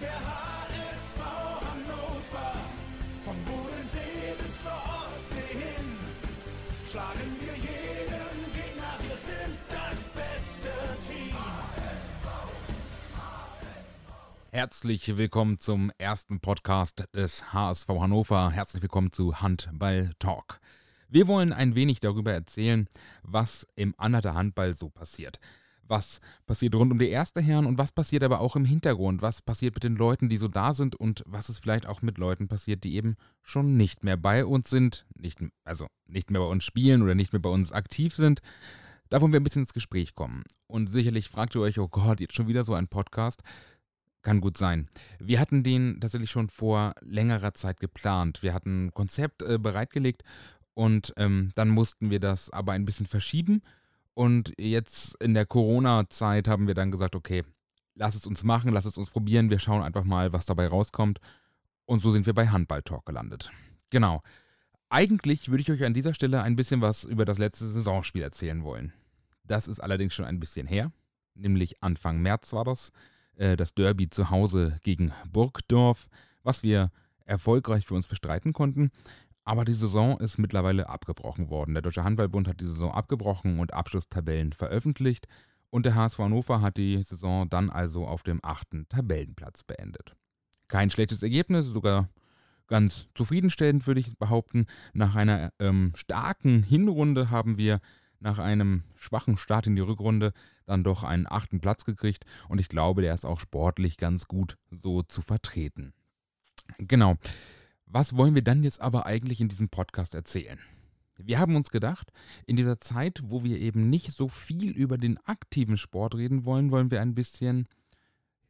der HSV Hannover. Vom Bodensee bis zur Ostsee hin. Schlagen wir jeden Gegner, wir sind das beste Team. Herzlich willkommen zum ersten Podcast des HSV Hannover. Herzlich willkommen zu Handball Talk. Wir wollen ein wenig darüber erzählen, was im Anhalter Handball so passiert. Was passiert rund um die erste Herren und was passiert aber auch im Hintergrund? Was passiert mit den Leuten, die so da sind und was ist vielleicht auch mit Leuten passiert, die eben schon nicht mehr bei uns sind, nicht, also nicht mehr bei uns spielen oder nicht mehr bei uns aktiv sind? Da wollen wir ein bisschen ins Gespräch kommen. Und sicherlich fragt ihr euch, oh Gott, jetzt schon wieder so ein Podcast. Kann gut sein. Wir hatten den tatsächlich schon vor längerer Zeit geplant. Wir hatten ein Konzept äh, bereitgelegt und ähm, dann mussten wir das aber ein bisschen verschieben. Und jetzt in der Corona-Zeit haben wir dann gesagt, okay, lass es uns machen, lass es uns probieren. Wir schauen einfach mal, was dabei rauskommt. Und so sind wir bei Handball Talk gelandet. Genau. Eigentlich würde ich euch an dieser Stelle ein bisschen was über das letzte Saisonspiel erzählen wollen. Das ist allerdings schon ein bisschen her, nämlich Anfang März war das äh, das Derby zu Hause gegen Burgdorf, was wir erfolgreich für uns bestreiten konnten. Aber die Saison ist mittlerweile abgebrochen worden. Der Deutsche Handballbund hat die Saison abgebrochen und Abschlusstabellen veröffentlicht. Und der HSV Hannover hat die Saison dann also auf dem achten Tabellenplatz beendet. Kein schlechtes Ergebnis, sogar ganz zufriedenstellend, würde ich behaupten. Nach einer ähm, starken Hinrunde haben wir nach einem schwachen Start in die Rückrunde dann doch einen achten Platz gekriegt und ich glaube, der ist auch sportlich ganz gut so zu vertreten. Genau. Was wollen wir dann jetzt aber eigentlich in diesem Podcast erzählen? Wir haben uns gedacht, in dieser Zeit, wo wir eben nicht so viel über den aktiven Sport reden wollen, wollen wir ein bisschen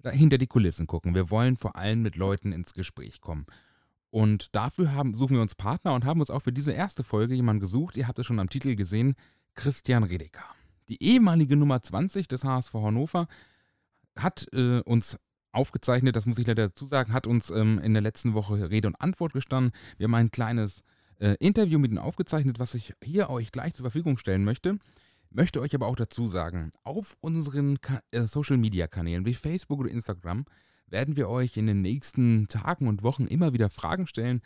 hinter die Kulissen gucken. Wir wollen vor allem mit Leuten ins Gespräch kommen. Und dafür haben, suchen wir uns Partner und haben uns auch für diese erste Folge jemanden gesucht. Ihr habt es schon am Titel gesehen. Christian Redeker. Die ehemalige Nummer 20 des HSV Hannover hat äh, uns aufgezeichnet, das muss ich leider dazu sagen, hat uns ähm, in der letzten Woche Rede und Antwort gestanden. Wir haben ein kleines äh, Interview mit ihm aufgezeichnet, was ich hier euch gleich zur Verfügung stellen möchte. Möchte euch aber auch dazu sagen, auf unseren Ka äh, Social Media Kanälen wie Facebook oder Instagram werden wir euch in den nächsten Tagen und Wochen immer wieder Fragen stellen,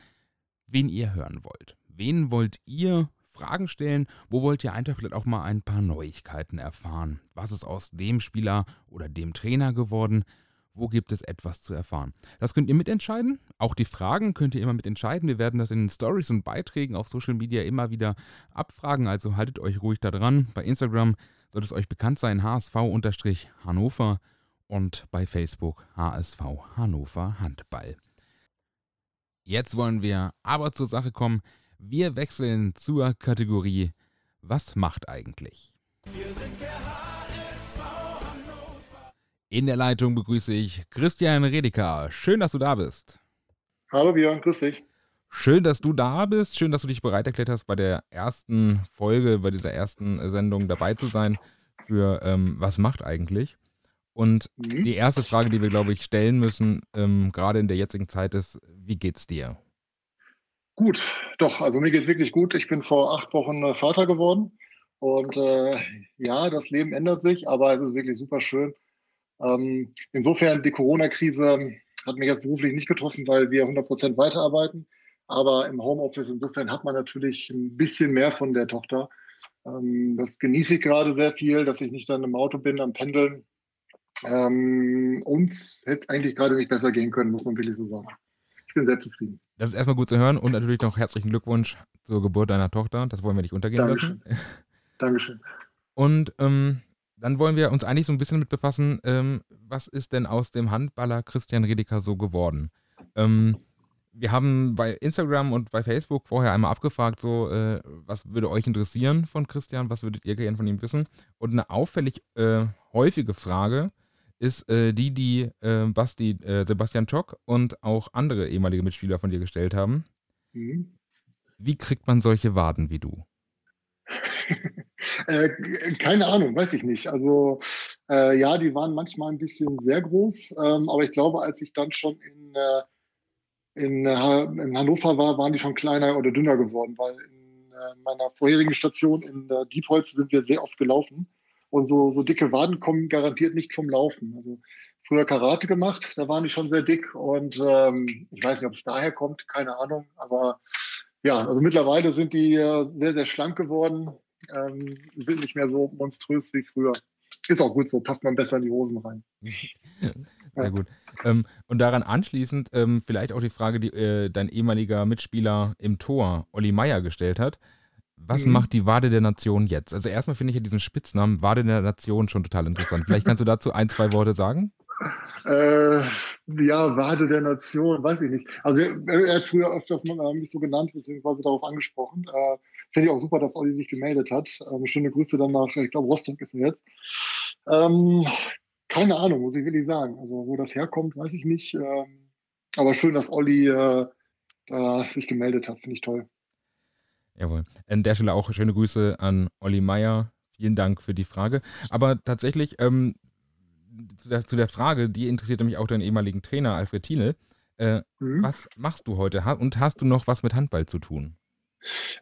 wen ihr hören wollt. Wen wollt ihr Fragen stellen. Wo wollt ihr einfach vielleicht auch mal ein paar Neuigkeiten erfahren? Was ist aus dem Spieler oder dem Trainer geworden? Wo gibt es etwas zu erfahren? Das könnt ihr mitentscheiden. Auch die Fragen könnt ihr immer mitentscheiden. Wir werden das in den Stories und Beiträgen auf Social Media immer wieder abfragen. Also haltet euch ruhig da dran. Bei Instagram sollte es euch bekannt sein: HSV-Hannover und bei Facebook HSV Hannover Handball. Jetzt wollen wir aber zur Sache kommen. Wir wechseln zur Kategorie Was macht eigentlich? Wir sind der HSV. In der Leitung begrüße ich Christian Redeker. Schön, dass du da bist. Hallo Björn, grüß dich. Schön, dass du da bist. Schön, dass du dich bereit erklärt hast, bei der ersten Folge, bei dieser ersten Sendung dabei zu sein für ähm, Was macht eigentlich? Und Mhm. die erste Frage, die wir, glaube ich, stellen müssen, ähm, gerade in der jetzigen Zeit, ist, wie geht's dir? Gut, doch, also mir geht's wirklich gut. Ich bin vor acht Wochen äh, Vater geworden und äh, ja, das Leben ändert sich, aber es ist wirklich super schön. Ähm, insofern, die Corona-Krise hat mich jetzt beruflich nicht getroffen, weil wir 100% weiterarbeiten. Aber im Homeoffice, insofern hat man natürlich ein bisschen mehr von der Tochter. Ähm, das genieße ich gerade sehr viel, dass ich nicht dann im Auto bin, am Pendeln. Ähm, uns hätte es eigentlich gerade nicht besser gehen können, muss man wirklich so sagen. Ich bin sehr zufrieden. Das ist erstmal gut zu hören und natürlich noch herzlichen Glückwunsch zur Geburt deiner Tochter. Das wollen wir nicht untergehen Dankeschön. lassen. Dankeschön. Und ähm, dann wollen wir uns eigentlich so ein bisschen mit befassen, ähm, was ist denn aus dem Handballer Christian Redeker so geworden? Ähm, wir haben bei Instagram und bei Facebook vorher einmal abgefragt, so, äh, was würde euch interessieren von Christian, was würdet ihr gerne von ihm wissen? Und eine auffällig äh, häufige Frage ist äh, die, die äh, Basti, äh, Sebastian Schock und auch andere ehemalige Mitspieler von dir gestellt haben. Mhm. Wie kriegt man solche Waden wie du? äh, keine Ahnung, weiß ich nicht. Also äh, ja, die waren manchmal ein bisschen sehr groß, ähm, aber ich glaube, als ich dann schon in, äh, in, äh, in Hannover war, waren die schon kleiner oder dünner geworden, weil in äh, meiner vorherigen Station in äh, Diepholz sind wir sehr oft gelaufen. Und so, so dicke Waden kommen garantiert nicht vom Laufen. Also früher Karate gemacht, da waren die schon sehr dick und ähm, ich weiß nicht, ob es daher kommt, keine Ahnung. Aber ja, also mittlerweile sind die sehr, sehr schlank geworden, ähm, sind nicht mehr so monströs wie früher. Ist auch gut so, passt man besser in die Hosen rein. Sehr gut. Ähm, und daran anschließend ähm, vielleicht auch die Frage, die äh, dein ehemaliger Mitspieler im Tor, Olli Meier, gestellt hat. Was Mhm. macht die Wade der Nation jetzt? Also erstmal finde ich ja diesen Spitznamen Wade der Nation schon total interessant. Vielleicht kannst du dazu ein, zwei Worte sagen? Äh, ja, Wade der Nation, weiß ich nicht. Also er, er hat früher öfters mal mich so genannt, beziehungsweise darauf angesprochen. Äh, Finde ich auch super, dass Olli sich gemeldet hat. Ähm, schöne Grüße dann nach, ich glaube, Rostock ist er jetzt. Ähm, keine Ahnung, muss ich wirklich sagen. Also wo das herkommt, weiß ich nicht. Ähm, aber schön, dass Olli äh, da sich gemeldet hat. Finde ich toll. Jawohl. An der Stelle auch schöne Grüße an Olli Meier. Vielen Dank für die Frage. Aber tatsächlich, ähm, zu, der, zu der Frage, die interessiert mich auch deinen ehemaligen Trainer Alfred Thiele. Äh, Mhm. was machst du heute? Und hast du noch was mit Handball zu tun?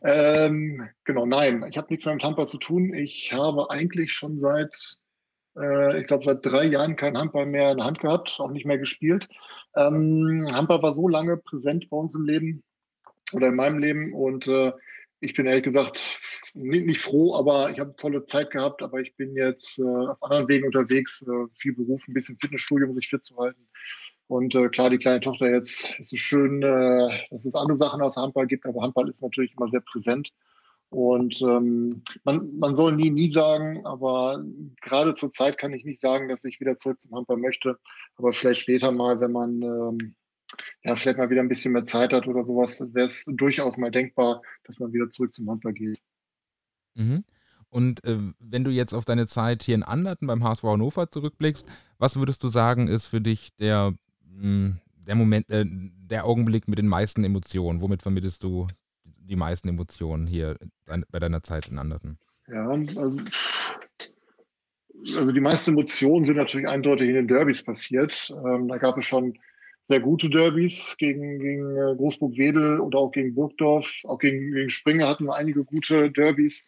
Ähm, genau, nein, ich habe nichts mehr mit Handball zu tun. Ich habe eigentlich schon seit, äh, ich glaube, seit drei Jahren kein Handball mehr in der Hand gehabt, auch nicht mehr gespielt. Ähm, Handball war so lange präsent bei uns im Leben oder in meinem Leben und äh, ich bin ehrlich gesagt nicht, froh, aber ich habe tolle Zeit gehabt, aber ich bin jetzt äh, auf anderen Wegen unterwegs, äh, viel Beruf, ein bisschen Fitnessstudio, um sich fit zu halten. Und äh, klar, die kleine Tochter jetzt, es ist schön, äh, dass es andere Sachen als Handball gibt, aber Handball ist natürlich immer sehr präsent. Und ähm, man, man soll nie, nie sagen, aber gerade zur Zeit kann ich nicht sagen, dass ich wieder zurück zum Handball möchte. Aber vielleicht später mal, wenn man ähm, ja vielleicht mal wieder ein bisschen mehr Zeit hat oder sowas, wäre es durchaus mal denkbar, dass man wieder zurück zum Handball geht. Mhm. Und äh, wenn du jetzt auf deine Zeit hier in Anderten beim HSV Hannover zurückblickst, was würdest du sagen, ist für dich der, mh, der Moment, äh, der Augenblick mit den meisten Emotionen? Womit vermittelst du die meisten Emotionen hier dein, bei deiner Zeit in Anderten? Ja, also, also die meisten Emotionen sind natürlich eindeutig in den Derbys passiert. Ähm, da gab es schon sehr gute Derbys gegen, gegen äh, Großburg-Wedel oder auch gegen Burgdorf. Auch gegen, gegen Springer hatten wir einige gute Derbys.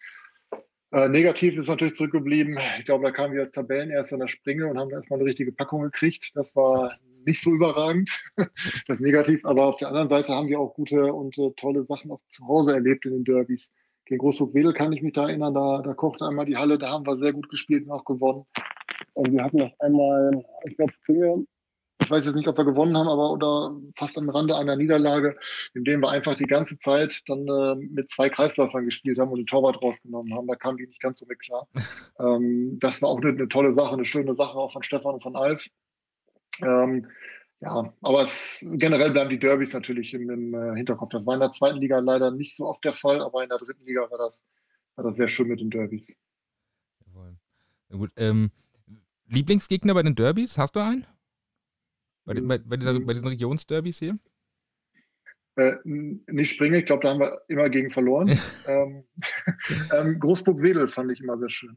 Äh, negativ ist natürlich zurückgeblieben. Ich glaube, da kamen wir als Tabellenerster in der Springe und haben da erstmal eine richtige Packung gekriegt. Das war nicht so überragend. das negativ. Aber auf der anderen Seite haben wir auch gute und äh, tolle Sachen auch zu Hause erlebt in den Derbys. Gegen Großburg-Wedel kann ich mich da erinnern, da, da kochte einmal die Halle, da haben wir sehr gut gespielt und auch gewonnen. Und wir hatten auch einmal, ich glaube, Springe, ich weiß jetzt nicht, ob wir gewonnen haben, aber oder fast am Rande einer Niederlage, in dem wir einfach die ganze Zeit dann äh, mit zwei Kreisläufern gespielt haben und den Torwart rausgenommen haben. Da kamen die nicht ganz so mit klar. ähm, das war auch eine, eine, tolle Sache, eine schöne Sache auch von Stefan und von Alf. Ähm, ja, aber es, generell bleiben die Derbys natürlich im, im äh, Hinterkopf. Das war in der zweiten Liga leider nicht so oft der Fall, aber in der dritten Liga war das, war das sehr schön mit den Derbys. Jawohl. Gut, ähm, Lieblingsgegner bei den Derbys, hast du einen? Bei, den, bei, bei, dieser, bei diesen Regionsderbys hier? Äh, nicht Springe, ich glaube, da haben wir immer gegen verloren. ähm, ähm, Großburg-Wedel fand ich immer sehr schön.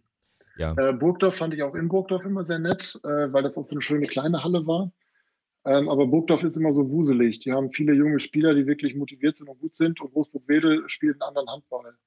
Ja. Äh, Burgdorf fand ich auch in Burgdorf immer sehr nett, äh, weil das auch so eine schöne kleine Halle war. Ähm, aber Burgdorf ist immer so wuselig. Die haben viele junge Spieler, die wirklich motiviert sind und gut sind. Und Großburg-Wedel spielt einen anderen Handball.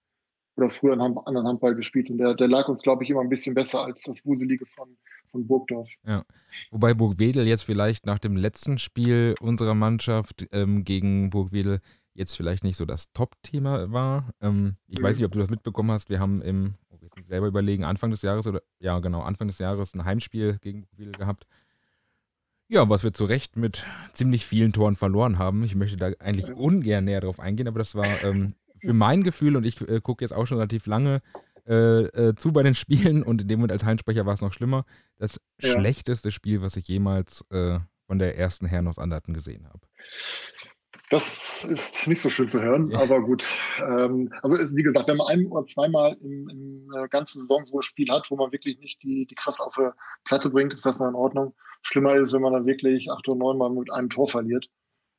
Oder früher einen anderen Handball gespielt. Und der, der lag uns, glaube ich, immer ein bisschen besser als das Wuselige von, von Burgdorf. Ja. Wobei Burgwedel jetzt vielleicht nach dem letzten Spiel unserer Mannschaft ähm, gegen Burgwedel jetzt vielleicht nicht so das Top-Thema war. Ähm, ich mhm. weiß nicht, ob du das mitbekommen hast. Wir haben im, oh, muss ich selber überlegen, Anfang des Jahres oder, ja genau, Anfang des Jahres ein Heimspiel gegen Burgwedel gehabt. Ja, was wir zu Recht mit ziemlich vielen Toren verloren haben. Ich möchte da eigentlich ungern näher drauf eingehen, aber das war ähm, für mein Gefühl, und ich äh, gucke jetzt auch schon relativ lange äh, äh, zu bei den Spielen und in dem Moment als Heinsprecher war es noch schlimmer. Das ja. schlechteste Spiel, was ich jemals äh, von der ersten Herren aus Anderten gesehen habe. Das ist nicht so schön zu hören, ja. aber gut. Ähm, also ist, wie gesagt, wenn man ein oder zweimal in, in der ganzen Saison so ein Spiel hat, wo man wirklich nicht die, die Kraft auf die Platte bringt, ist das noch in Ordnung. Schlimmer ist, wenn man dann wirklich acht oder neun Mal mit einem Tor verliert.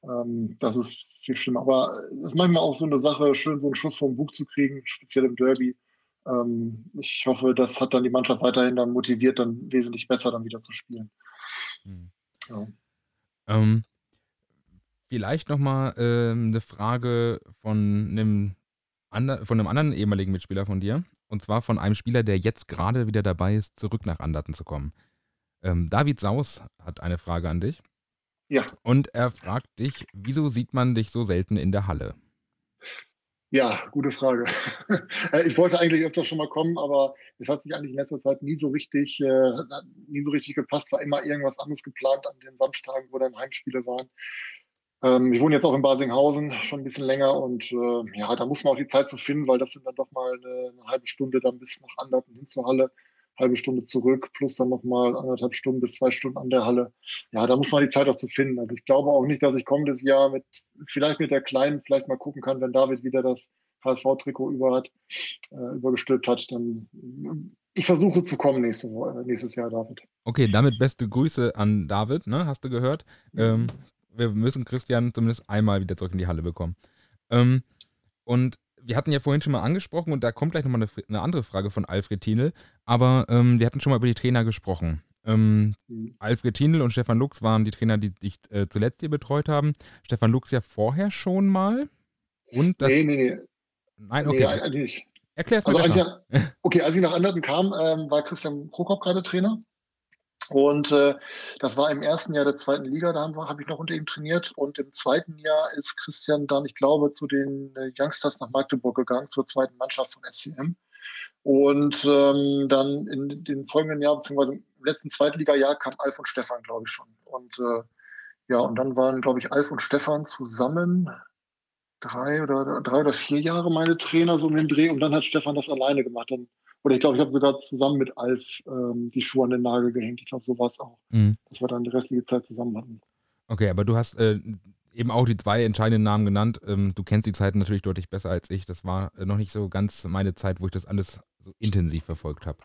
Ähm, das ist viel schlimmer. Aber es ist manchmal auch so eine Sache, schön so einen Schuss vom Bug zu kriegen, speziell im Derby. Ähm, ich hoffe, das hat dann die Mannschaft weiterhin dann motiviert, dann wesentlich besser dann wieder zu spielen. Hm. Ja. Ähm, vielleicht nochmal ähm, eine Frage von einem, von einem anderen ehemaligen Mitspieler von dir. Und zwar von einem Spieler, der jetzt gerade wieder dabei ist, zurück nach Anderten zu kommen. Ähm, David Saus hat eine Frage an dich. Ja. Und er fragt dich, wieso sieht man dich so selten in der Halle? Ja, gute Frage. Äh, ich wollte eigentlich öfter schon mal kommen, aber es hat sich eigentlich in letzter Zeit nie so richtig, äh, nie so richtig gepasst. War immer irgendwas anderes geplant an den Samstagen, wo dann Heimspiele waren. Ähm, ich wohne jetzt auch in Basinghausen schon ein bisschen länger und äh, ja, da muss man auch die Zeit zu finden, weil das sind dann doch mal eine, eine halbe Stunde dann bis nach Anderten hin zur Halle halbe Stunde zurück, plus dann nochmal anderthalb Stunden bis zwei Stunden an der Halle. Ja, da muss man die Zeit auch zu finden. Also ich glaube auch nicht, dass ich kommendes Jahr mit, vielleicht mit der Kleinen vielleicht mal gucken kann, wenn David wieder das HSV-Trikot über hat, äh, übergestülpt hat, dann ich versuche zu kommen nächste, äh, nächstes Jahr, David. Okay, damit beste Grüße an David, ne? Hast du gehört? Ähm, wir müssen Christian zumindest einmal wieder zurück in die Halle bekommen. Ähm, und wir hatten ja vorhin schon mal angesprochen und da kommt gleich nochmal eine, eine andere Frage von Alfred Thienel, aber ähm, wir hatten schon mal über die Trainer gesprochen. Ähm, mhm. Alfred Thienel und Stefan Lux waren die Trainer, die dich äh, zuletzt hier betreut haben. Stefan Lux ja vorher schon mal. Und das, nee, nee, nee. Nein, okay. Nee, eigentlich nicht. Erklär's mir also, besser. okay, als ich nach Anderten kam, ähm, war Christian Prokop gerade Trainer. Und äh, das war im ersten Jahr der zweiten Liga, da habe hab ich noch unter ihm trainiert. Und im zweiten Jahr ist Christian dann, ich glaube, zu den äh, Youngsters nach Magdeburg gegangen, zur zweiten Mannschaft von SCM. Und ähm, dann in den folgenden Jahren, beziehungsweise im letzten Zweitliga-Jahr, kam Alf und Stefan, glaube ich, schon. Und äh, ja, und dann waren, glaube ich, Alf und Stefan zusammen drei oder drei oder vier Jahre meine Trainer so um den Dreh und dann hat Stefan das alleine gemacht. Dann oder ich glaube, ich habe sogar zusammen mit Alf ähm, die Schuhe an den Nagel gehängt. Ich glaube, so war es auch. Mhm. Dass wir dann die restliche Zeit zusammen hatten. Okay, aber du hast äh, eben auch die zwei entscheidenden Namen genannt. Ähm, du kennst die Zeit natürlich deutlich besser als ich. Das war äh, noch nicht so ganz meine Zeit, wo ich das alles so intensiv verfolgt habe.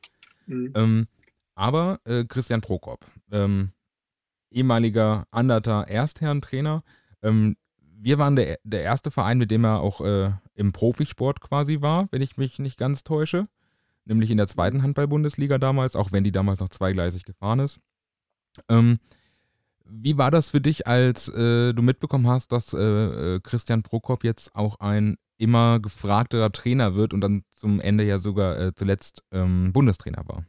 Mhm. Ähm, aber äh, Christian Prokop, ähm, ehemaliger Anderter Erstherrentrainer. Ähm, wir waren der, der erste Verein, mit dem er auch äh, im Profisport quasi war, wenn ich mich nicht ganz täusche nämlich in der zweiten Handball-Bundesliga damals, auch wenn die damals noch zweigleisig gefahren ist. Ähm, wie war das für dich, als äh, du mitbekommen hast, dass äh, äh, Christian Prokop jetzt auch ein immer gefragterer Trainer wird und dann zum Ende ja sogar äh, zuletzt ähm, Bundestrainer war?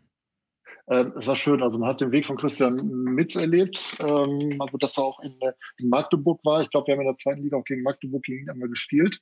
Ähm, es war schön, also man hat den Weg von Christian miterlebt, ähm, also dass er auch in, äh, in Magdeburg war. Ich glaube, wir haben in der zweiten Liga auch gegen Magdeburg gegen ihn einmal gespielt.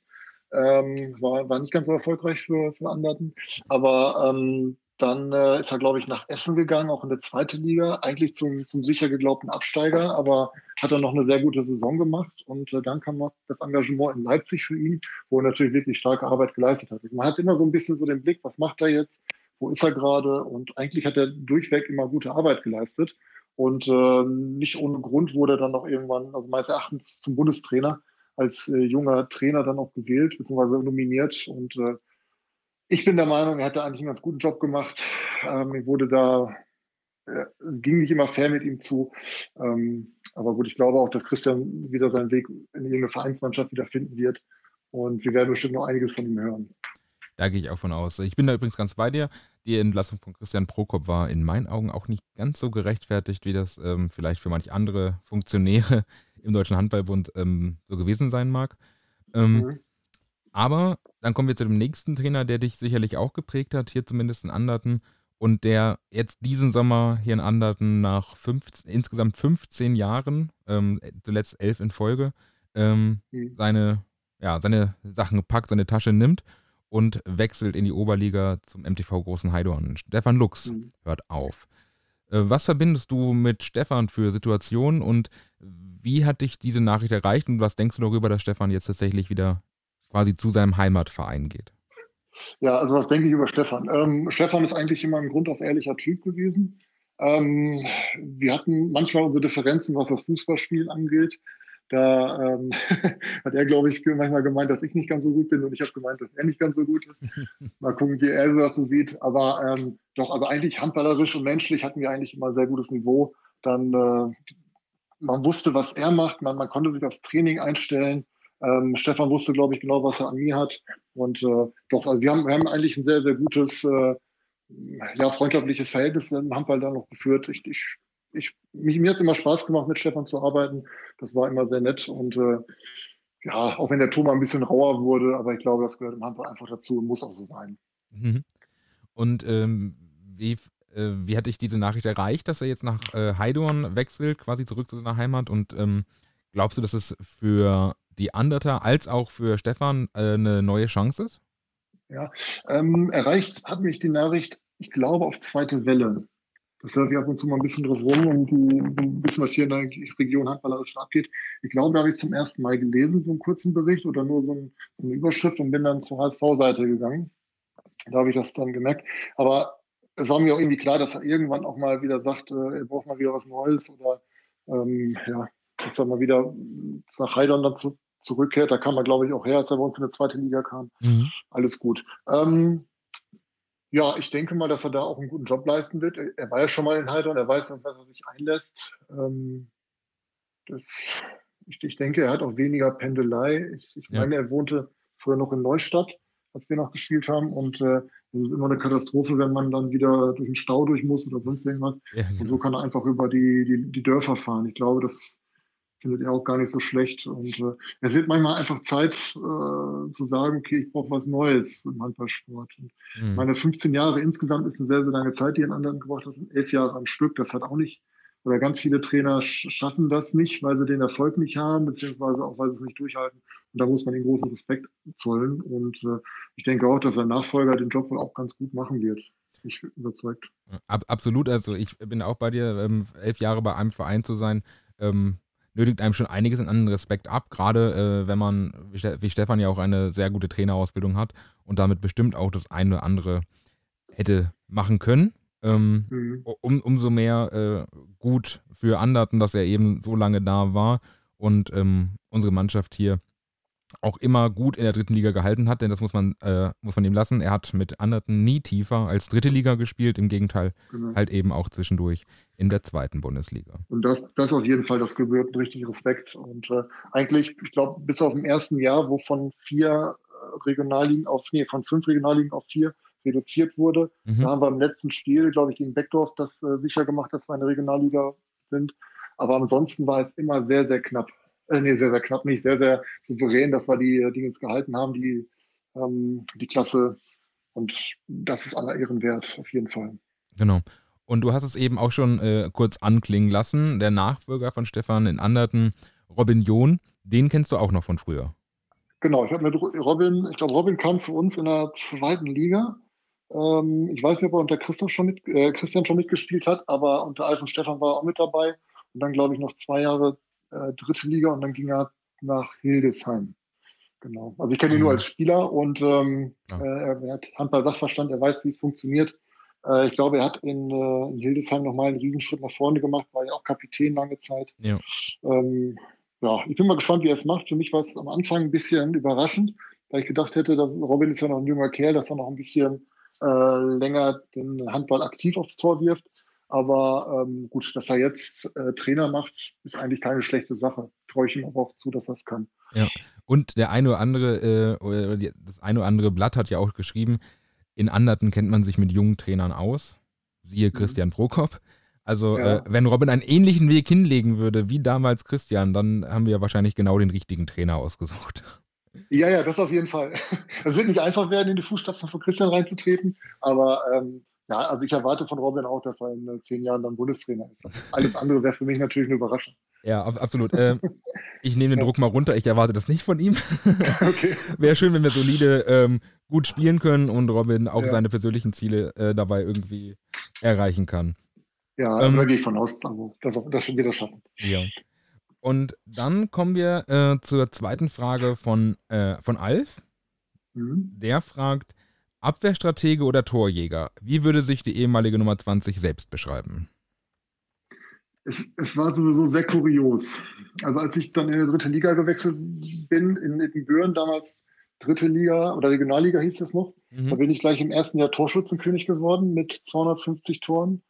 Ähm, war, war nicht ganz so erfolgreich für, für Anderten. Aber ähm, dann äh, ist er, glaube ich, nach Essen gegangen, auch in der zweiten Liga, eigentlich zum, zum sicher geglaubten Absteiger, aber hat dann noch eine sehr gute Saison gemacht. Und äh, dann kam noch das Engagement in Leipzig für ihn, wo er natürlich wirklich starke Arbeit geleistet hat. Man hat immer so ein bisschen so den Blick, was macht er jetzt? Wo ist er gerade? Und eigentlich hat er durchweg immer gute Arbeit geleistet. Und äh, nicht ohne Grund wurde er dann noch irgendwann, also meines Erachtens, zum Bundestrainer als äh, junger Trainer dann auch gewählt bzw. nominiert. Und äh, ich bin der Meinung, er hat da eigentlich einen ganz guten Job gemacht. Ähm, mir wurde da, äh, ging nicht immer fair mit ihm zu. Ähm, aber gut, ich glaube auch, dass Christian wieder seinen Weg in irgendeine Vereinsmannschaft wieder finden wird. Und wir werden bestimmt noch einiges von ihm hören. Da gehe ich auch von aus. Ich bin da übrigens ganz bei dir. Die Entlassung von Christian Prokop war in meinen Augen auch nicht ganz so gerechtfertigt, wie das ähm, vielleicht für manche andere Funktionäre im Deutschen Handballbund ähm, so gewesen sein mag. Ähm, mhm. Aber dann kommen wir zu dem nächsten Trainer, der dich sicherlich auch geprägt hat, hier zumindest in Anderten. Und der jetzt diesen Sommer hier in Anderten nach 15, insgesamt 15 Jahren, ähm, zuletzt elf in Folge, ähm, mhm. seine, ja, seine Sachen packt, seine Tasche nimmt und wechselt in die Oberliga zum MTV Großen Heidorn. Stefan Lux mhm. hört auf. Äh, was verbindest du mit Stefan für Situationen und wie hat dich diese Nachricht erreicht und was denkst du darüber, dass Stefan jetzt tatsächlich wieder quasi zu seinem Heimatverein geht? Ja, also was denke ich über Stefan? Ähm, Stefan ist eigentlich immer ein grundauf ehrlicher Typ gewesen. Ähm, wir hatten manchmal unsere Differenzen, was das Fußballspiel angeht. Da ähm, hat er, glaube ich, manchmal gemeint, dass ich nicht ganz so gut bin und ich habe gemeint, dass er nicht ganz so gut ist. Mal gucken, wie er das so sieht. Aber ähm, doch, also eigentlich handballerisch und menschlich hatten wir eigentlich immer sehr gutes Niveau. Dann äh, man wusste, was er macht, man, man konnte sich aufs Training einstellen. Ähm, Stefan wusste, glaube ich, genau, was er an mir hat. Und äh, doch, also wir haben, wir haben eigentlich ein sehr, sehr gutes, äh, ja, freundschaftliches Verhältnis im Handball dann noch geführt. Ich, ich, ich, mich, mir hat es immer Spaß gemacht, mit Stefan zu arbeiten. Das war immer sehr nett. Und äh, ja, auch wenn der Ton mal ein bisschen rauer wurde, aber ich glaube, das gehört im Handball einfach dazu und muss auch so sein. Mhm. Und ähm, wie, äh, wie hat dich diese Nachricht erreicht, dass er jetzt nach äh, Heidorn wechselt, quasi zurück zu seiner Heimat? Und ähm, glaubst du, dass es für die Anderter als auch für Stefan äh, eine neue Chance ist? Ja, ähm, erreicht hat mich die Nachricht, ich glaube, auf zweite Welle. Das surfe ich ab und zu mal ein bisschen drauf rum und ein bisschen, was hier in der Region handballerisch abgeht. Ich glaube, da habe ich es zum ersten Mal gelesen, so einen kurzen Bericht oder nur so, ein, so eine Überschrift und bin dann zur HSV-Seite gegangen. Da habe ich das dann gemerkt. Aber es war mir auch irgendwie klar, dass er irgendwann auch mal wieder sagt, äh, er braucht mal wieder was Neues oder ähm, ja, dass er mal wieder nach Heidern dann zu, zurückkehrt. Da kam er, glaube ich, auch her, als er bei uns in der zweite Liga kam. Mhm. Alles gut. Ähm, ja, ich denke mal, dass er da auch einen guten Job leisten wird. Er war ja schon mal in Heidern, er weiß, was er sich einlässt. Ähm, das, ich, ich, denke, er hat auch weniger Pendelei. Ich, ich ja. meine, er wohnte früher noch in Neustadt, als wir noch gespielt haben. Und äh, es ist immer eine Katastrophe, wenn man dann wieder durch den Stau durch muss oder sonst irgendwas. Ja, genau. Und so kann er einfach über die, die, die Dörfer fahren. Ich glaube, das findet er auch gar nicht so schlecht. Und äh, es wird manchmal einfach Zeit äh, zu sagen, okay, ich brauche was Neues im Handballsport. Und mhm. Meine 15 Jahre insgesamt ist eine sehr, sehr lange Zeit, die in anderen gebracht hat. elf Jahre am Stück, das hat auch nicht, oder ganz viele Trainer schaffen das nicht, weil sie den Erfolg nicht haben, beziehungsweise auch, weil sie es nicht durchhalten. Und da muss man den großen Respekt zollen. Und äh, ich denke auch, dass sein Nachfolger den Job wohl auch ganz gut machen wird. Ich bin überzeugt. Ab, absolut. Also ich bin auch bei dir, ähm, elf Jahre bei einem Verein zu sein. Ähm, nötigt einem schon einiges in anderen Respekt ab, gerade äh, wenn man, wie Stefan ja auch eine sehr gute Trainerausbildung hat und damit bestimmt auch das eine oder andere hätte machen können. Ähm, mhm. um, umso mehr äh, gut für Anderten, dass er eben so lange da war und ähm, unsere Mannschaft hier auch immer gut in der dritten Liga gehalten hat, denn das muss man, äh, muss man ihm lassen. Er hat mit Anderten nie tiefer als dritte Liga gespielt, im Gegenteil, genau. halt eben auch zwischendurch in der zweiten Bundesliga. Und das, das auf jeden Fall, das gebührt richtig Respekt. Und äh, eigentlich, ich glaube, bis auf dem ersten Jahr, wo von vier äh, Regionalligen auf, nee, von fünf Regionalligen auf vier reduziert wurde, mhm. da haben wir im letzten Spiel, glaube ich, gegen Beckdorf das äh, sicher gemacht, dass wir eine Regionalliga sind. Aber ansonsten war es immer sehr, sehr knapp äh, nee, sehr, sehr knapp nicht, sehr, sehr souverän, dass wir die Dinge gehalten haben, die, ähm, die Klasse. Und das ist aller Ehren wert, auf jeden Fall. Genau. Und du hast es eben auch schon äh, kurz anklingen lassen. Der Nachfolger von Stefan in Anderten, Robin John, den kennst du auch noch von früher. Genau, ich habe mit Robin, ich glaube, Robin kam zu uns in der zweiten Liga. Ähm, ich weiß nicht, ob er unter Christian schon, mit, äh, Christian schon mitgespielt hat, aber unter Alf und Stefan war er auch mit dabei. Und dann, glaube ich, noch zwei Jahre äh, dritte Liga und dann ging er nach Hildesheim. Genau. Also ich kenne ihn nur mhm. als Spieler und ähm, ja. äh, er hat Handball-Sachverstand, er weiß, wie es funktioniert. Äh, ich glaube, er hat in, äh, in Hildesheim nochmal einen Riesenschritt nach vorne gemacht, war ja auch Kapitän lange Zeit. Ja. Ähm, ja, ich bin mal gespannt, wie er es macht. Für mich war es am Anfang ein bisschen überraschend, weil ich gedacht hätte, dass Robin ist ja noch ein junger Kerl, dass er noch ein bisschen äh, länger den Handball aktiv aufs Tor wirft. Aber ähm, gut, dass er jetzt äh, Trainer macht, ist eigentlich keine schlechte Sache. Traue ich ihm aber auch zu, dass er es kann. Ja, und der eine oder andere, äh, das eine oder andere Blatt hat ja auch geschrieben, in Anderten kennt man sich mit jungen Trainern aus. Siehe mhm. Christian Prokop. Also, ja. äh, wenn Robin einen ähnlichen Weg hinlegen würde wie damals Christian, dann haben wir wahrscheinlich genau den richtigen Trainer ausgesucht. Ja, ja, das auf jeden Fall. Es wird nicht einfach werden, in die Fußstapfen von Christian reinzutreten, aber ähm, ja, also ich erwarte von Robin auch, dass er in äh, zehn Jahren dann Bundestrainer ist. Alles andere wäre für mich natürlich eine Überraschung. Ja, absolut. Ähm, ich nehme den Druck mal runter. Ich erwarte das nicht von ihm. okay. Wäre schön, wenn wir solide ähm, gut spielen können und Robin auch ja. seine persönlichen Ziele äh, dabei irgendwie erreichen kann. Ja, ähm, da gehe ich von aus, also, dass das schon wieder schaffen. Ja. Und dann kommen wir äh, zur zweiten Frage von, äh, von Alf. Mhm. Der fragt, Abwehrstratege oder Torjäger? Wie würde sich die ehemalige Nummer 20 selbst beschreiben? Es, es, war sowieso sehr kurios. Also als ich dann in die dritte Liga gewechselt bin, in Ibbenbüren, damals dritte Liga oder Regionalliga hieß das noch, mhm. da bin ich gleich im ersten Jahr Torschützenkönig geworden mit 250 Toren.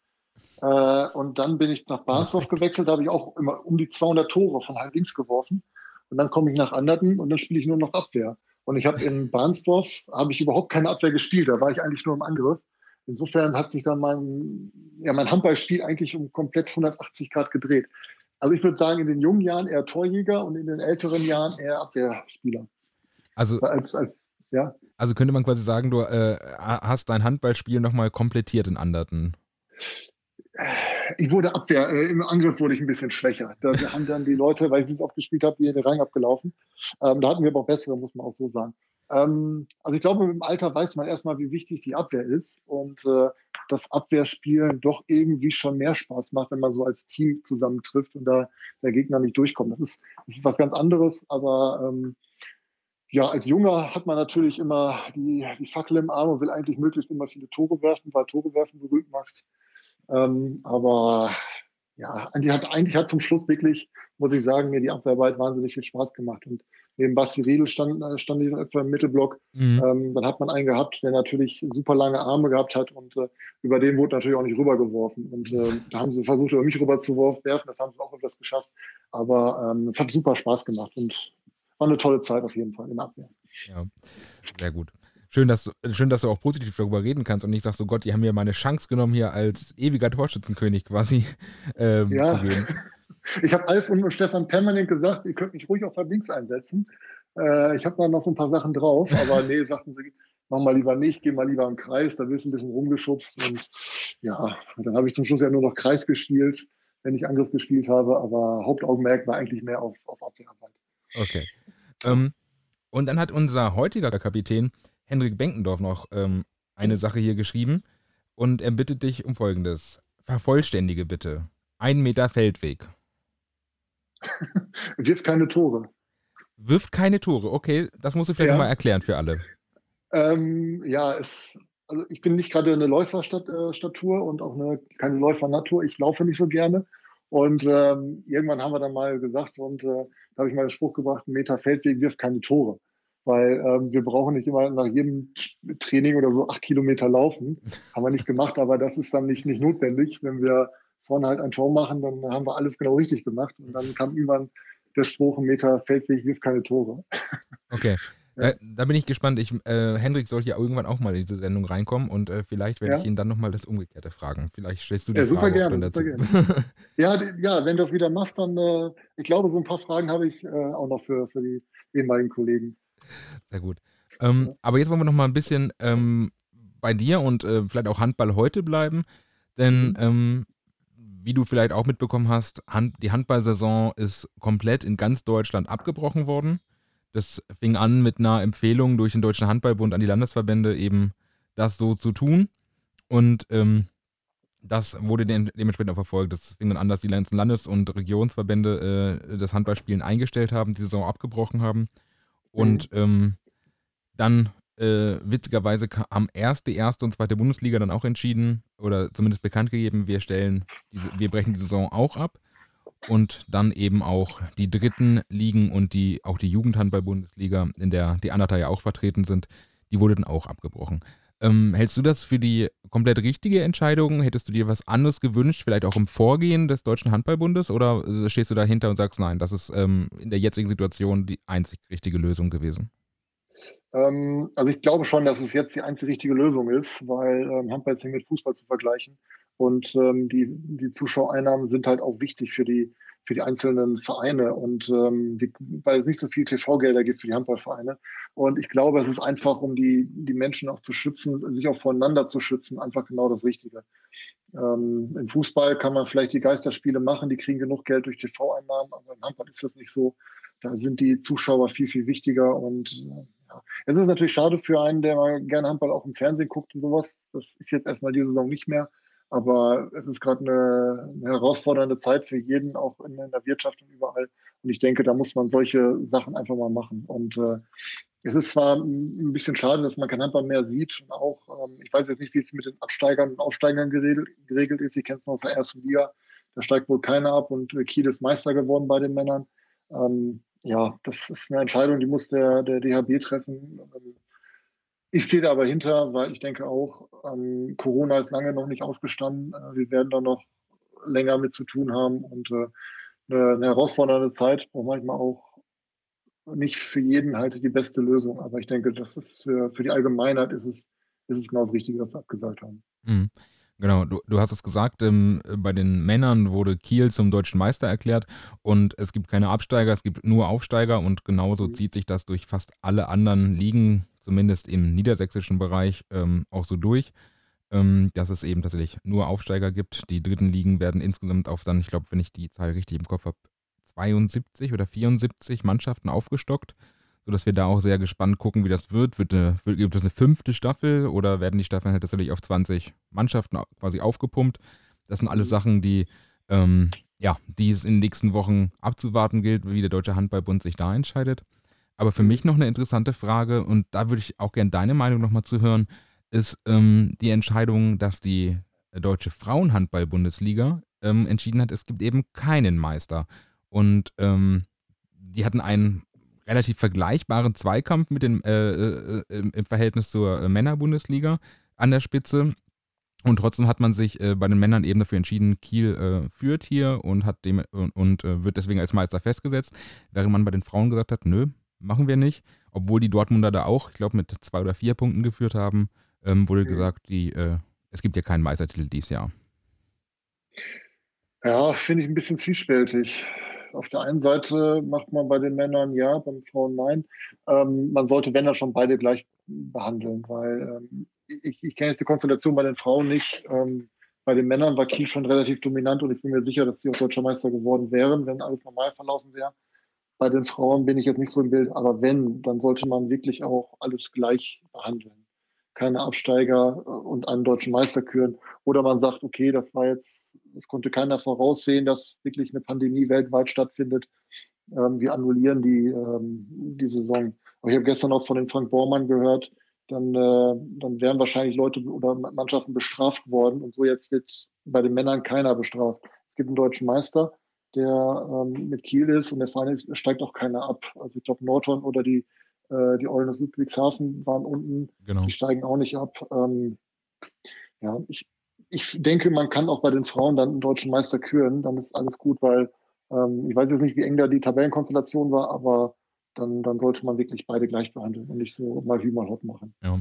Äh, und dann bin ich nach Basdorf gewechselt, da habe ich auch immer um die 200 Tore von halb links geworfen. Und dann komme ich nach Anderten und dann spiele ich nur noch Abwehr. Und ich habe in Barnsdorf habe ich überhaupt keine Abwehr gespielt. Da war ich eigentlich nur im Angriff. Insofern hat sich dann mein, ja, mein Handballspiel eigentlich um komplett 180 Grad gedreht. Also ich würde sagen, in den jungen Jahren eher Torjäger und in den älteren Jahren eher Abwehrspieler. Also als, als, Ja. Also könnte man quasi sagen, du äh, hast dein Handballspiel nochmal komplettiert in Anderten. Ich wurde Abwehr, äh, im Angriff wurde ich ein bisschen schwächer. Da haben dann die Leute, weil ich nicht oft gespielt habe, hier den Rang abgelaufen. Ähm, da hatten wir aber auch bessere, muss man auch so sagen. Ähm, also ich glaube, mit dem Alter weiß man erstmal, wie wichtig die Abwehr ist und äh, das Abwehrspielen doch irgendwie schon mehr Spaß macht, wenn man so als Team zusammentrifft und da der Gegner nicht durchkommt. Das ist, das ist was ganz anderes, aber ähm, ja, als Junger hat man natürlich immer die, die Fackel im Arm und will eigentlich möglichst immer viele Tore werfen, weil Tore werfen berühmt macht. Ähm, aber ja, eigentlich hat, eigentlich hat zum Schluss wirklich, muss ich sagen, mir die Abwehrarbeit wahnsinnig viel Spaß gemacht. Und neben Basti Riedel stand, äh, stand ich etwa im Mittelblock. Mhm. Ähm, dann hat man einen gehabt, der natürlich super lange Arme gehabt hat und äh, über den wurde natürlich auch nicht rübergeworfen. Und äh, da haben sie versucht, über mich rüber zu werfen. Das haben sie auch etwas geschafft. Aber ähm, es hat super Spaß gemacht und war eine tolle Zeit auf jeden Fall in Abwehr. Ja, sehr gut. Schön dass, du, schön, dass du auch positiv darüber reden kannst und nicht sagst, so Gott, die haben mir meine Chance genommen, hier als ewiger Torschützenkönig quasi ähm, ja. zu gehen. Ich habe Alf und Stefan permanent gesagt, ihr könnt mich ruhig auf der Links einsetzen. Äh, ich habe da noch so ein paar Sachen drauf, aber nee, sagten sie, mach mal lieber nicht, geh mal lieber im Kreis, da wirst du ein bisschen rumgeschubst. Und ja, dann habe ich zum Schluss ja nur noch Kreis gespielt, wenn ich Angriff gespielt habe, aber Hauptaugenmerk war eigentlich mehr auf, auf Abwehrarbeit. Okay. Ähm, und dann hat unser heutiger Kapitän Hendrik Benkendorf noch ähm, eine Sache hier geschrieben und er bittet dich um Folgendes. Vervollständige bitte. Ein Meter Feldweg. Wirft keine Tore. Wirft keine Tore, okay. Das musst du vielleicht ja. mal erklären für alle. Ähm, ja, es, also ich bin nicht gerade eine Läuferstatur äh, und auch eine, keine Läufernatur. Ich laufe nicht so gerne. Und ähm, irgendwann haben wir dann mal gesagt, und äh, da habe ich mal den Spruch gebracht, ein Meter Feldweg wirft keine Tore. Weil ähm, wir brauchen nicht immer nach jedem Training oder so acht Kilometer laufen. Haben wir nicht gemacht, aber das ist dann nicht, nicht notwendig. Wenn wir vorne halt ein Tor machen, dann haben wir alles genau richtig gemacht. Und dann kam irgendwann der Spruch, ein Meter Feldweg wirft keine Tore. Okay. Da, da, bin ich gespannt. Ich, äh, Hendrik soll hier irgendwann auch mal in diese Sendung reinkommen und äh, vielleicht werde ja. ich ihn dann nochmal das Umgekehrte fragen. Vielleicht stellst du die ja, super Frage gerne, super gerne. ja, ja, wenn du das wieder machst, dann, äh, ich glaube, so ein paar Fragen habe ich äh, auch noch für, für die ehemaligen Kollegen. Sehr gut. Ähm. Aber jetzt wollen wir nochmal ein bisschen ähm, bei dir und äh, vielleicht auch Handball heute bleiben. Denn mhm. ähm, wie du vielleicht auch mitbekommen hast, Hand, die Handballsaison ist komplett in ganz Deutschland abgebrochen worden. Das fing an mit einer Empfehlung durch den Deutschen Handballbund an die Landesverbände, eben das so zu tun. Und ähm, das wurde de dementsprechend auch verfolgt. Das fing dann an, dass die ganzen Landes- und Regionsverbände äh, das Handballspielen eingestellt haben, die Saison abgebrochen haben. Und mhm. ähm, dann, äh, witzigerweise, haben erst die erste und zweite Bundesliga dann auch entschieden, oder zumindest bekannt gegeben, wir stellen, diese, wir brechen die Saison auch ab und dann eben auch die dritten Ligen und die auch die Jugendhandball-Bundesliga, in der die Anata ja auch vertreten sind, die wurde dann auch abgebrochen. Ähm, hältst du das für die komplett richtige Entscheidung? Hättest du dir was anderes gewünscht, vielleicht auch im Vorgehen des Deutschen Handballbundes? Oder äh, stehst du dahinter und sagst, nein, das ist ähm, in der jetzigen Situation die einzig richtige Lösung gewesen? Ähm, also ich glaube schon, dass es jetzt die einzig richtige Lösung ist, weil ähm, Handball ist mit Fußball zu vergleichen. Und ähm, die, die Zuschauereinnahmen sind halt auch wichtig für die, für die einzelnen Vereine und ähm, die, weil es nicht so viel TV-Gelder gibt für die Handballvereine. Und ich glaube, es ist einfach, um die, die Menschen auch zu schützen, sich auch voneinander zu schützen, einfach genau das Richtige. Ähm, Im Fußball kann man vielleicht die Geisterspiele machen, die kriegen genug Geld durch TV-Einnahmen, aber im Handball ist das nicht so. Da sind die Zuschauer viel, viel wichtiger und äh, ja. Es ist natürlich schade für einen, der mal gerne Handball auch im Fernsehen guckt und sowas. Das ist jetzt erstmal diese Saison nicht mehr. Aber es ist gerade eine, eine, herausfordernde Zeit für jeden, auch in, in, der Wirtschaft und überall. Und ich denke, da muss man solche Sachen einfach mal machen. Und äh, es ist zwar ein bisschen schade, dass man kein Handball mehr sieht. Und auch, ähm, ich weiß jetzt nicht, wie es mit den Absteigern und Aufsteigern geregelt, geregelt ist. Ich kenne es noch aus der ersten Liga. Da steigt wohl keiner ab und Kiel ist Meister geworden bei den Männern. Ähm, ja, das ist eine Entscheidung, die muss der, der DHB treffen. Ähm, ich stehe da aber hinter, weil ich denke auch, ähm, Corona ist lange noch nicht ausgestanden. Äh, wir werden da noch länger mit zu tun haben und äh, eine, eine, herausfordernde Zeit braucht manchmal auch nicht für jeden halt die beste Lösung. Aber ich denke, das ist für, für die Allgemeinheit ist es, ist es genau das Richtige, was Sie abgesagt haben. Mhm. Genau, du, du hast es gesagt, ähm, bei den Männern wurde Kiel zum deutschen Meister erklärt und es gibt keine Absteiger, es gibt nur Aufsteiger und genauso mhm. zieht sich das durch fast alle anderen Ligen zumindest im niedersächsischen Bereich ähm, auch so durch, ähm, dass es eben tatsächlich nur Aufsteiger gibt. Die dritten Ligen werden insgesamt auf dann, ich glaube, wenn ich die Zahl richtig im Kopf habe, 72 oder 74 Mannschaften aufgestockt, sodass wir da auch sehr gespannt gucken, wie das wird. wird, eine, gibt es eine fünfte Staffel oder werden die Staffeln halt tatsächlich auf 20 Mannschaften quasi aufgepumpt? Das sind alles mhm. Sachen, die ähm, ja, die es in den nächsten Wochen abzuwarten gilt, wie der Deutsche Handballbund sich da entscheidet. Aber für mich noch eine interessante Frage, und da würde ich auch gerne deine Meinung nochmal zu hören, ist ähm, die Entscheidung, dass die Deutsche Frauenhandball-Bundesliga ähm, entschieden hat, es gibt eben keinen Meister. Und ähm, die hatten einen relativ vergleichbaren Zweikampf mit dem, äh, äh, im Verhältnis zur äh, Männerbundesliga an der Spitze. Und trotzdem hat man sich äh, bei den Männern eben dafür entschieden, Kiel äh, führt hier und hat dem und, und äh, wird deswegen als Meister festgesetzt, während man bei den Frauen gesagt hat, nö, machen wir nicht. Obwohl die Dortmunder da auch, ich glaube, mit zwei oder vier Punkten geführt haben, ähm, wurde mhm. gesagt, die, äh, es gibt ja keinen Meistertitel dieses Jahr. Ja, finde ich ein bisschen zwiespältig. Auf der einen Seite macht man bei den Männern ja, bei den Frauen nein. Ähm, man sollte, wenn er schon beide gleich behandeln, weil ähm, ich, ich kenne jetzt die Konstellation bei den Frauen nicht. Ähm, bei den Männern war Kiel schon relativ dominant und ich bin mir sicher, dass sie auch deutscher Meister geworden wären, wenn alles normal verlaufen wäre. Bei den Frauen bin ich jetzt nicht so im Bild, aber wenn, dann sollte man wirklich auch alles gleich behandeln. Keine Absteiger äh, und einen deutschen Meister küren. Oder man sagt, okay, das war jetzt, das konnte keiner voraussehen, dass wirklich eine Pandemie weltweit stattfindet. Ähm, wir annullieren die, ähm, die Saison. Aber ich habe gestern auch von dem Frank Bormann gehört, dann, äh, dann wären wahrscheinlich Leute oder Mannschaften bestraft worden. Und so jetzt wird bei den Männern keiner bestraft. Es gibt einen deutschen Meister, der ähm, mit Kiel ist und der Verein ist, steigt auch keiner ab. Also ich glaube, Nordhorn oder die, äh, die Eulen aus Ludwigshafen waren unten, genau. die steigen auch nicht ab. Ähm, ja, ich, ich denke, man kann auch bei den Frauen dann einen deutschen Meister küren, dann ist alles gut, weil ähm, ich weiß jetzt nicht, wie eng da die Tabellenkonstellation war, aber dann, dann sollte man wirklich beide gleich behandeln und nicht so mal wie mal hot machen. Ja.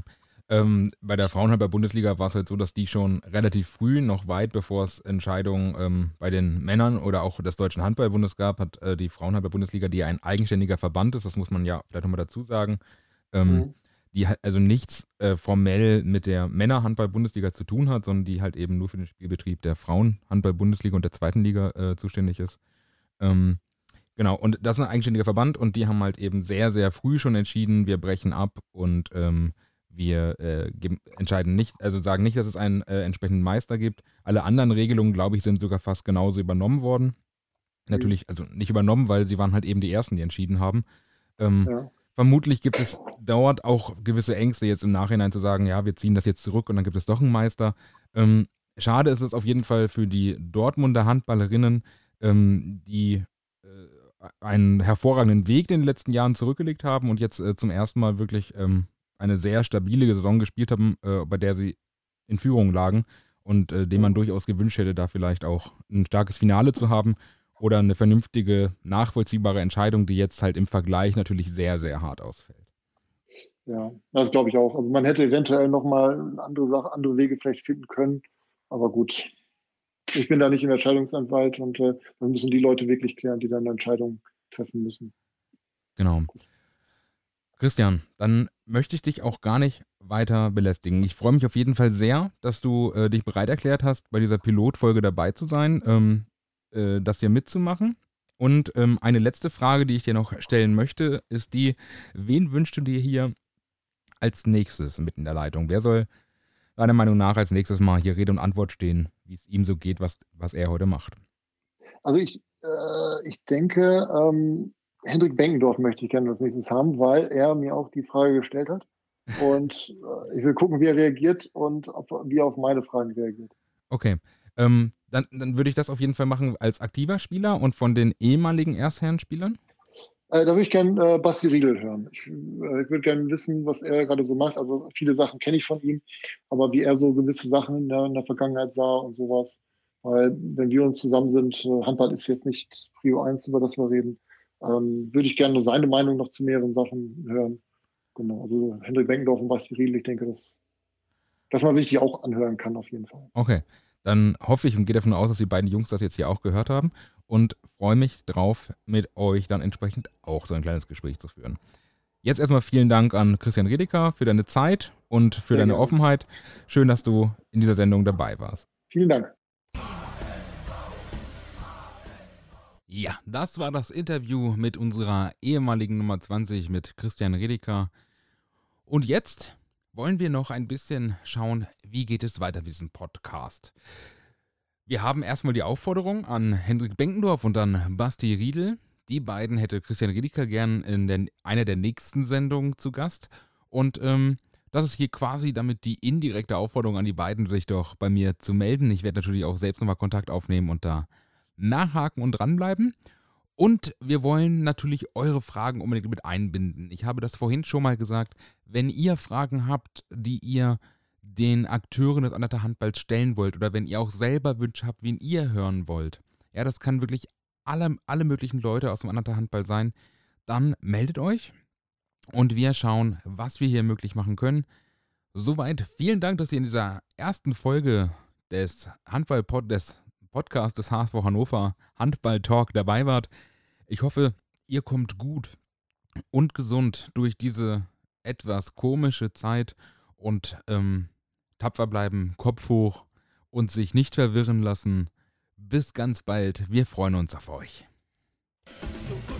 Ähm, bei der Frauenhandball-Bundesliga war es halt so, dass die schon relativ früh, noch weit bevor es Entscheidungen ähm, bei den Männern oder auch des Deutschen Handballbundes gab, hat äh, die Frauenhandball-Bundesliga, die ein eigenständiger Verband ist, das muss man ja vielleicht nochmal dazu sagen, ähm, mhm. die halt also nichts äh, formell mit der Männerhandball-Bundesliga zu tun hat, sondern die halt eben nur für den Spielbetrieb der Frauenhandball-Bundesliga und der zweiten Liga äh, zuständig ist. Ähm, Genau, und das ist ein eigenständiger Verband und die haben halt eben sehr, sehr früh schon entschieden, wir brechen ab und ähm, wir äh, entscheiden nicht, also sagen nicht, dass es einen äh, entsprechenden Meister gibt. Alle anderen Regelungen, glaube ich, sind sogar fast genauso übernommen worden. Mhm. Natürlich, also nicht übernommen, weil sie waren halt eben die Ersten, die entschieden haben. Ähm, ja. Vermutlich gibt es dort auch gewisse Ängste, jetzt im Nachhinein zu sagen, ja, wir ziehen das jetzt zurück und dann gibt es doch einen Meister. Ähm, schade ist es auf jeden Fall für die Dortmunder Handballerinnen, ähm, die einen hervorragenden Weg in den letzten Jahren zurückgelegt haben und jetzt äh, zum ersten Mal wirklich ähm, eine sehr stabile Saison gespielt haben, äh, bei der sie in Führung lagen und äh, dem man mhm. durchaus gewünscht hätte, da vielleicht auch ein starkes Finale zu haben oder eine vernünftige, nachvollziehbare Entscheidung, die jetzt halt im Vergleich natürlich sehr, sehr hart ausfällt. Ja, das glaube ich auch. Also man hätte eventuell nochmal andere Sachen, andere Wege vielleicht finden können, aber gut, ich bin da nicht im Entscheidungsanwalt und äh, dann müssen die Leute wirklich klären, die dann Entscheidungen treffen müssen. Genau. Christian, dann möchte ich dich auch gar nicht weiter belästigen. Ich freue mich auf jeden Fall sehr, dass du äh, dich bereit erklärt hast, bei dieser Pilotfolge dabei zu sein, ähm, äh, das hier mitzumachen. Und ähm, eine letzte Frage, die ich dir noch stellen möchte, ist die, wen wünschst du dir hier als nächstes mit in der Leitung? Wer soll deiner Meinung nach als nächstes mal hier Rede und Antwort stehen, wie es ihm so geht, was, was er heute macht? Also ich, äh, ich denke, ähm, Hendrik Benkendorf möchte ich gerne als nächstes haben, weil er mir auch die Frage gestellt hat. Und äh, ich will gucken, wie er reagiert und auf, wie er auf meine Fragen reagiert. Okay. Ähm, dann, dann würde ich das auf jeden Fall machen als aktiver Spieler und von den ehemaligen Erstherrenspielern? Äh, da würde ich gerne äh, Basti Riegel hören. Ich, äh, würde gerne wissen, was er gerade so macht. Also viele Sachen kenne ich von ihm, aber wie er so gewisse Sachen in der, in der Vergangenheit sah und sowas. Weil wenn wir uns zusammen sind, äh, Handball ist jetzt nicht Prio 1, über das wir reden, ähm, würde ich gerne seine Meinung noch zu mehreren Sachen hören. Genau, also Hendrik Benkendorf und Basti Riedel, ich denke, dass, dass man sich die auch anhören kann auf jeden Fall. Okay, dann hoffe ich und gehe davon aus, dass die beiden Jungs das jetzt hier auch gehört haben und freue mich drauf, mit euch dann entsprechend auch so ein kleines Gespräch zu führen. Jetzt erstmal vielen Dank an Christian Redeker für deine Zeit und für Sehr deine gerne. Offenheit. Schön, dass du in dieser Sendung dabei warst. Vielen Dank. Ja, das war das Interview mit unserer ehemaligen Nummer 20 mit Christian Redeker. Und jetzt wollen wir noch ein bisschen schauen, wie geht es weiter mit diesem Podcast. Wir haben erstmal die Aufforderung an Hendrik Benkendorf und an Basti Riedel, die beiden hätte Christian Riedeker gern in den, einer der nächsten Sendungen zu Gast. Und ähm, das ist hier quasi damit die indirekte Aufforderung an die beiden, sich doch bei mir zu melden. Ich werde natürlich auch selbst nochmal Kontakt aufnehmen und da nachhaken und dranbleiben. Und wir wollen natürlich eure Fragen unbedingt mit einbinden. Ich habe das vorhin schon mal gesagt. Wenn ihr Fragen habt, die ihr den Akteuren des Anderter Handballs stellen wollt oder wenn ihr auch selber Wünsche habt, wen ihr hören wollt, ja, das kann wirklich alle, alle möglichen Leute aus dem anderen Handball sein, dann meldet euch und wir schauen, was wir hier möglich machen können. Soweit vielen Dank, dass ihr in dieser ersten Folge des Handball -Pod des Podcasts des HSV Hannover Handball Talk dabei wart. Ich hoffe, ihr kommt gut und gesund durch diese etwas komische Zeit und ähm, tapfer bleiben, Kopf hoch und sich nicht verwirren lassen bis ganz bald. Wir freuen uns auf euch. So